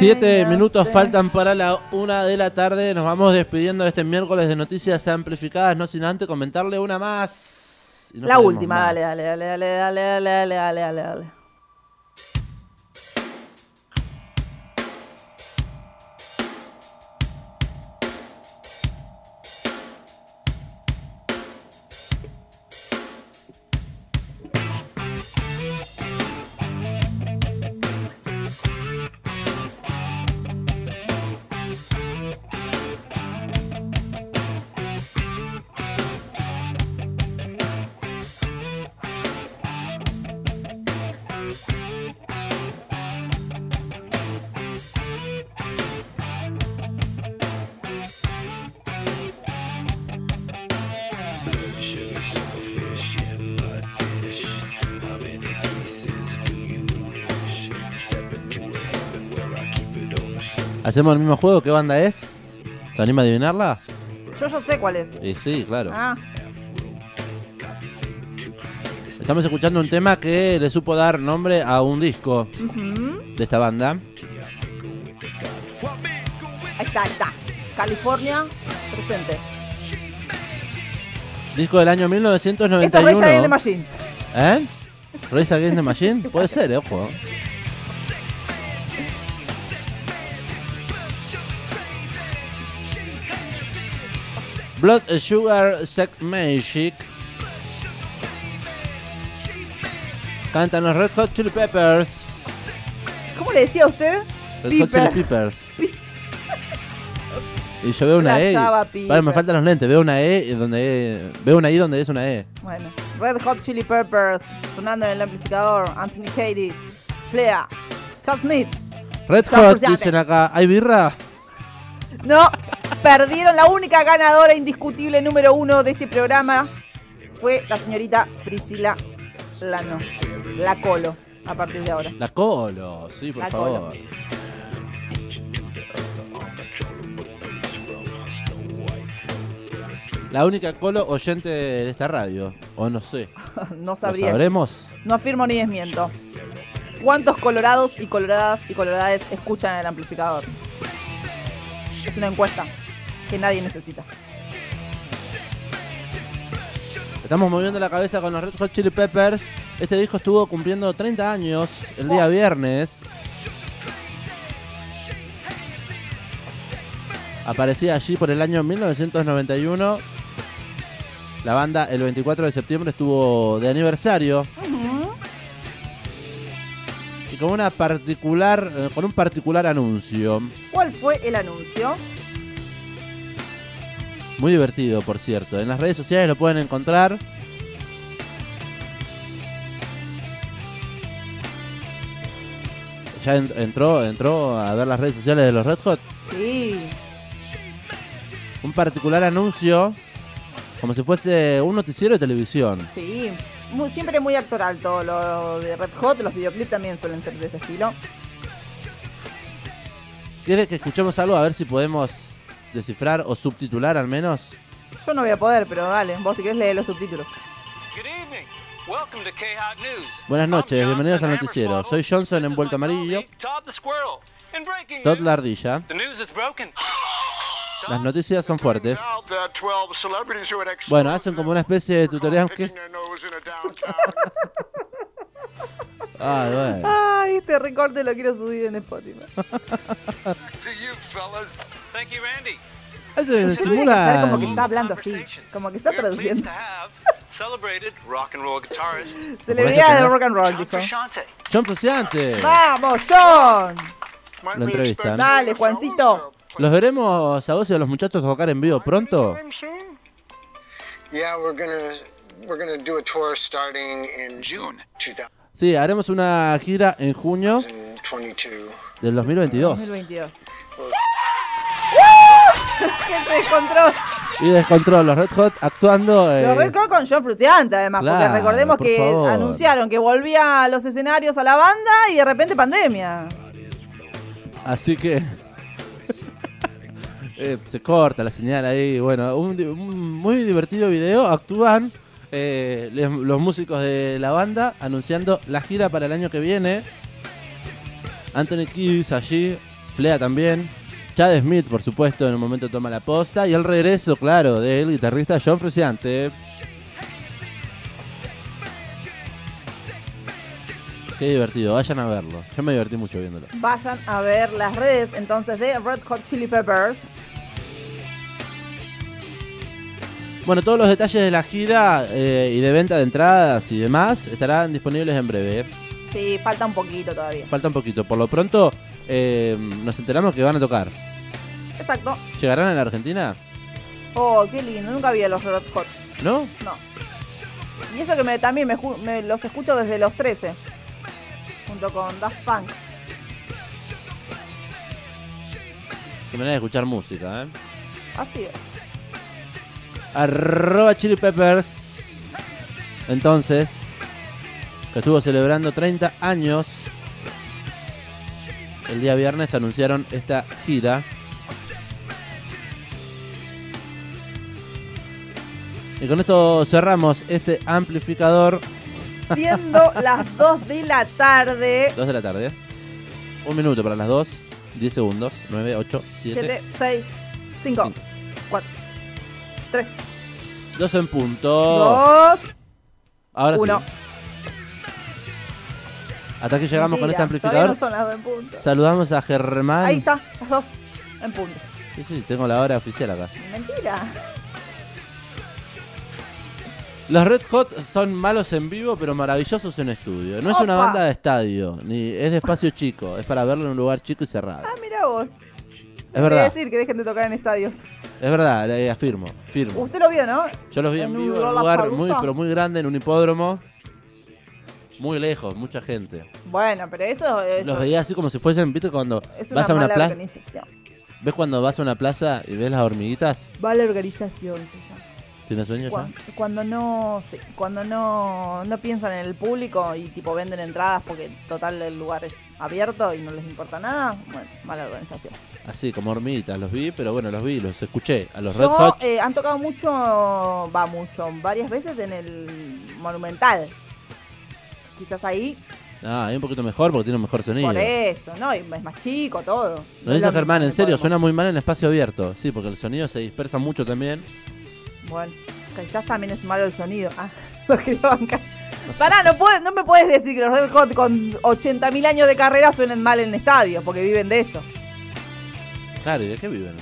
Siete minutos faltan para la una de la tarde. Nos vamos despidiendo de este miércoles de noticias amplificadas, no sin antes comentarle una más. la última, dale, dale, dale, dale, dale, dale, dale, dale, ¿Hacemos el mismo juego? ¿Qué banda es? ¿Se anima a adivinarla? Yo ya sé cuál es. Y sí, claro. Ah. Estamos escuchando un tema que le supo dar nombre a un disco de esta banda. Ahí está, ahí está. California, presente. Disco del año 1991. Esto es Against the Machine. ¿Eh? ¿Race Against the Machine? Puede ser, eh, ojo. Blood Sugar Sex Magic. Cantan los Red Hot Chili Peppers. ¿Cómo le decía a usted? Red Hot Chili Peppers. y yo veo una E. vale, me faltan los lentes. Veo una E donde veo una I donde es una E. Bueno, Red Hot Chili Peppers sonando en el amplificador. Anthony Hades, Flea, Chad Smith. Red Hot dicen acá. ¿Hay birra? No. Perdieron la única ganadora indiscutible número uno de este programa. Fue la señorita Priscila Lano. La Colo, a partir de ahora. La Colo, sí, por favor. La única colo oyente de esta radio, o no sé. no sabría. ¿Lo sabremos? No afirmo ni desmiento. ¿Cuántos colorados y coloradas y colorades escuchan el amplificador? Es una encuesta que nadie necesita. Estamos moviendo la cabeza con los Red Hot Chili Peppers. Este disco estuvo cumpliendo 30 años el día viernes. Aparecía allí por el año 1991. La banda el 24 de septiembre estuvo de aniversario. Y con una particular eh, con un particular anuncio. ¿Cuál fue el anuncio? Muy divertido, por cierto. En las redes sociales lo pueden encontrar. ¿Ya entró, entró a ver las redes sociales de los Red Hot? Sí. Un particular anuncio, como si fuese un noticiero de televisión. Sí, siempre muy actoral todo lo de Red Hot. Los videoclips también suelen ser de ese estilo. ¿Quieres que escuchemos algo? A ver si podemos descifrar o subtitular al menos? Yo no voy a poder, pero dale, vos si querés leer los subtítulos. Buenas noches, bienvenidos al noticiero. Soy Johnson envuelto amarillo. Todd la ardilla. Las noticias son fuertes. Bueno, hacen como una especie de tutorial que... Ay, Ay, este recorte lo quiero subir en Spotify. Thank you, Randy. Eso simula. Como que está hablando así, como que está traduciendo. Celebridad de rock and roll, dijo. John Frusciante. Vamos, John. Lo entrevistan. Dale, Juancito. ¿Los veremos a vos y a los muchachos tocar en vivo pronto? Sí, haremos una gira en junio del 2022. 2022. ¡Qué descontrol! Y descontrol, los Red Hot actuando. Eh... Los Red Hot con John Frusciante, además, porque recordemos que anunciaron que volvía a los escenarios a la banda y de repente pandemia. Así que. Eh, se corta la señal ahí. Bueno, un, muy divertido video. Actúan eh, los músicos de la banda anunciando la gira para el año que viene. Anthony Kiss allí Flea también. Chad Smith, por supuesto, en un momento toma la posta. Y el regreso, claro, del guitarrista John Frusciante. Qué divertido, vayan a verlo. Yo me divertí mucho viéndolo. Vayan a ver las redes entonces de Red Hot Chili Peppers. Bueno, todos los detalles de la gira eh, y de venta de entradas y demás estarán disponibles en breve. Sí, falta un poquito todavía. Falta un poquito. Por lo pronto, eh, nos enteramos que van a tocar. Exacto. ¿Llegarán a la Argentina? Oh, qué lindo. Nunca vi a los Red Hot. ¿No? No. Y eso que me, también me, me los escucho desde los 13. Junto con Daft Punk. Qué manera de escuchar música, ¿eh? Así es arroba Chili Peppers. Entonces, que estuvo celebrando 30 años. El día viernes anunciaron esta gira. Y con esto cerramos este amplificador. Siendo las 2 de la tarde. 2 de la tarde. Un minuto para las 2. 10 segundos. 9, 8, 7, 7 6, 5. 5. 3, 2 en punto. 2, Ahora 1. sí. Hasta aquí llegamos con este amplificador. No son las dos en punto. Saludamos a Germán. Ahí está, las dos en punto. Sí, sí, tengo la hora oficial acá. Mentira. Los Red Hot son malos en vivo, pero maravillosos en estudio. No es una banda de estadio, ni es de espacio chico. Es para verlo en un lugar chico y cerrado. Ah, mira vos. Es verdad, decir que dejen de tocar en estadios. Es verdad, le afirmo, firmo. Usted lo vio, ¿no? Yo los vi en vivo en un lugar muy, pero muy grande, en un hipódromo. Muy lejos, mucha gente. Bueno, pero eso, eso Los veía así como si fuesen, ¿viste? Cuando es una vas a una plaza. ¿Ves cuando vas a una plaza y ves las hormiguitas? Mala organización se llama. ¿Tienes sueño ya? Cuando, no sí, cuando no, no piensan en el público y tipo venden entradas porque total el lugar es abierto y no les importa nada, bueno, mala organización. Así, como hormiguitas, los vi, pero bueno, los vi, los escuché. A los Red Yo, Hot. eh, han tocado mucho, va mucho, varias veces en el Monumental. Quizás ahí, Ah, hay un poquito mejor porque tiene un mejor sonido. por eso, ¿no? Y es más chico todo. Lo es dice Germán, en serio, podemos- suena muy mal en espacio abierto. Sí, porque el sonido se dispersa mucho también. Bueno, quizás también es malo el sonido. Ah, lo que bancar. Pará, no, puedes, no me puedes decir que los Red Hot con 80.000 años de carrera suenen mal en estadios, porque viven de eso. Claro, ¿y de qué viven?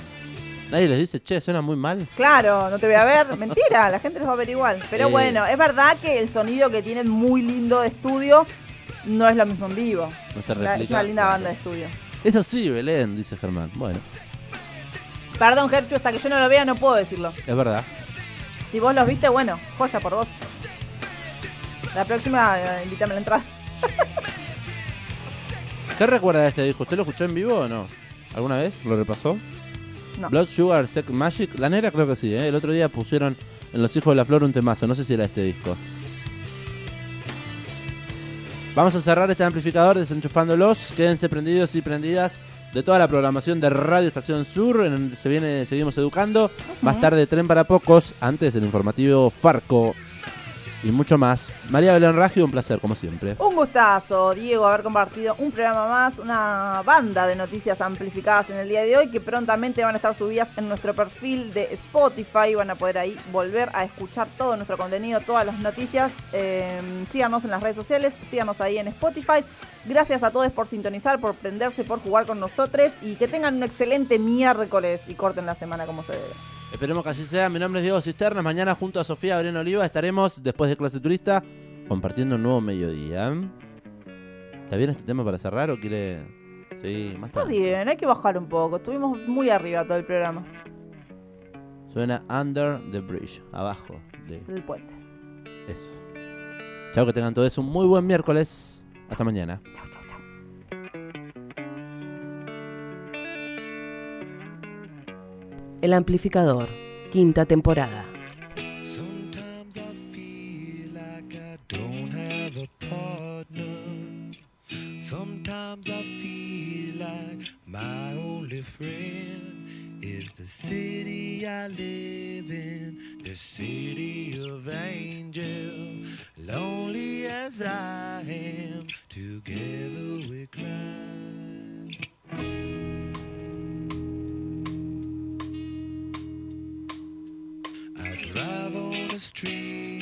Nadie les dice, che, suena muy mal. Claro, no te voy a ver. Mentira, la gente los va a ver igual. Pero Eh. bueno, es verdad que el sonido que tienen muy lindo de estudio no es lo mismo en vivo. No se replica. es una linda banda de estudio. Es así, Belén, dice Germán. Bueno, Perdón, Gertrude, hasta que yo no lo vea no puedo decirlo. es verdad. Si vos los viste, bueno, joya por vos. La próxima, eh, invítame a la entrada. ¿Qué recuerda de este disco? ¿Usted lo escuchó en vivo o no? ¿Alguna vez? ¿Lo repasó? No. Blood Sugar Sex Magic. La negra creo que sí, ¿eh? El otro día pusieron en Los Hijos de la Flor un temazo. No sé si era este disco. Vamos a cerrar este amplificador desenchufándolos. Quédense prendidos y prendidas de toda la programación de Radio Estación Sur. En donde se viene, seguimos educando. Más tarde, Tren para Pocos. Antes, el informativo Farco. Y mucho más. María Belén Raggio, un placer, como siempre. Un gustazo, Diego, haber compartido un programa más, una banda de noticias amplificadas en el día de hoy que prontamente van a estar subidas en nuestro perfil de Spotify. Van a poder ahí volver a escuchar todo nuestro contenido, todas las noticias. Eh, síganos en las redes sociales, síganos ahí en Spotify. Gracias a todos por sintonizar, por prenderse, por jugar con nosotros y que tengan un excelente miércoles y corten la semana como se debe. Esperemos que así sea. Mi nombre es Diego Cisternas. Mañana junto a Sofía Abrén Oliva estaremos, después de clase turista, compartiendo un nuevo mediodía. ¿Está bien este tema para cerrar o quiere seguir más Está tarde? bien, hay que bajar un poco. Estuvimos muy arriba todo el programa Suena Under the Bridge, abajo de del puente. eso. Chao, que tengan todos un muy buen miércoles. Hasta mañana. Chau, chau. El amplificador, quinta temporada. Sometimes I feel like I don't have a partner. Sometimes I feel like my only friend is the city I live in, the city of angel. Lonely as I am, together we cry. The streets